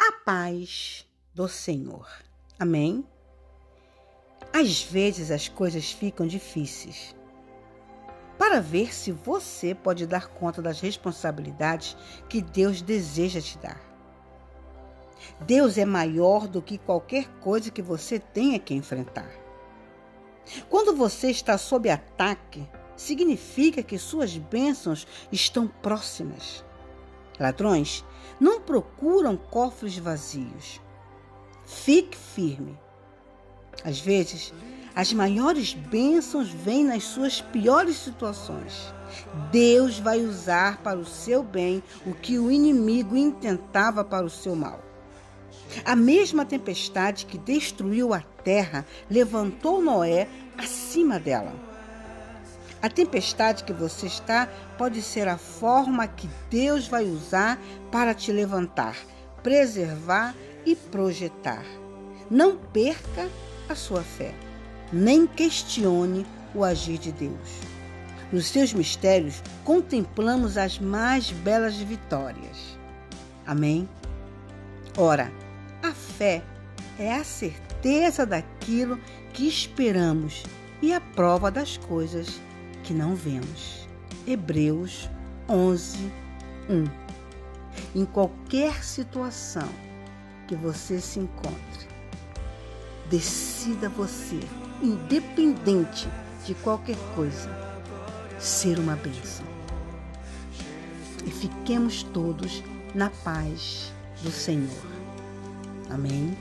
A paz do Senhor. Amém? Às vezes as coisas ficam difíceis. Para ver se você pode dar conta das responsabilidades que Deus deseja te dar. Deus é maior do que qualquer coisa que você tenha que enfrentar. Quando você está sob ataque, significa que suas bênçãos estão próximas. Ladrões não procuram cofres vazios. Fique firme. Às vezes, as maiores bênçãos vêm nas suas piores situações. Deus vai usar para o seu bem o que o inimigo intentava para o seu mal. A mesma tempestade que destruiu a terra levantou Noé acima dela. A tempestade que você está pode ser a forma que Deus vai usar para te levantar, preservar e projetar. Não perca a sua fé, nem questione o agir de Deus. Nos seus mistérios, contemplamos as mais belas vitórias. Amém? Ora, a fé é a certeza daquilo que esperamos e a prova das coisas que não vemos. Hebreus 11, 1. Em qualquer situação que você se encontre, decida você, independente de qualquer coisa, ser uma bênção. E fiquemos todos na paz do Senhor. Amém.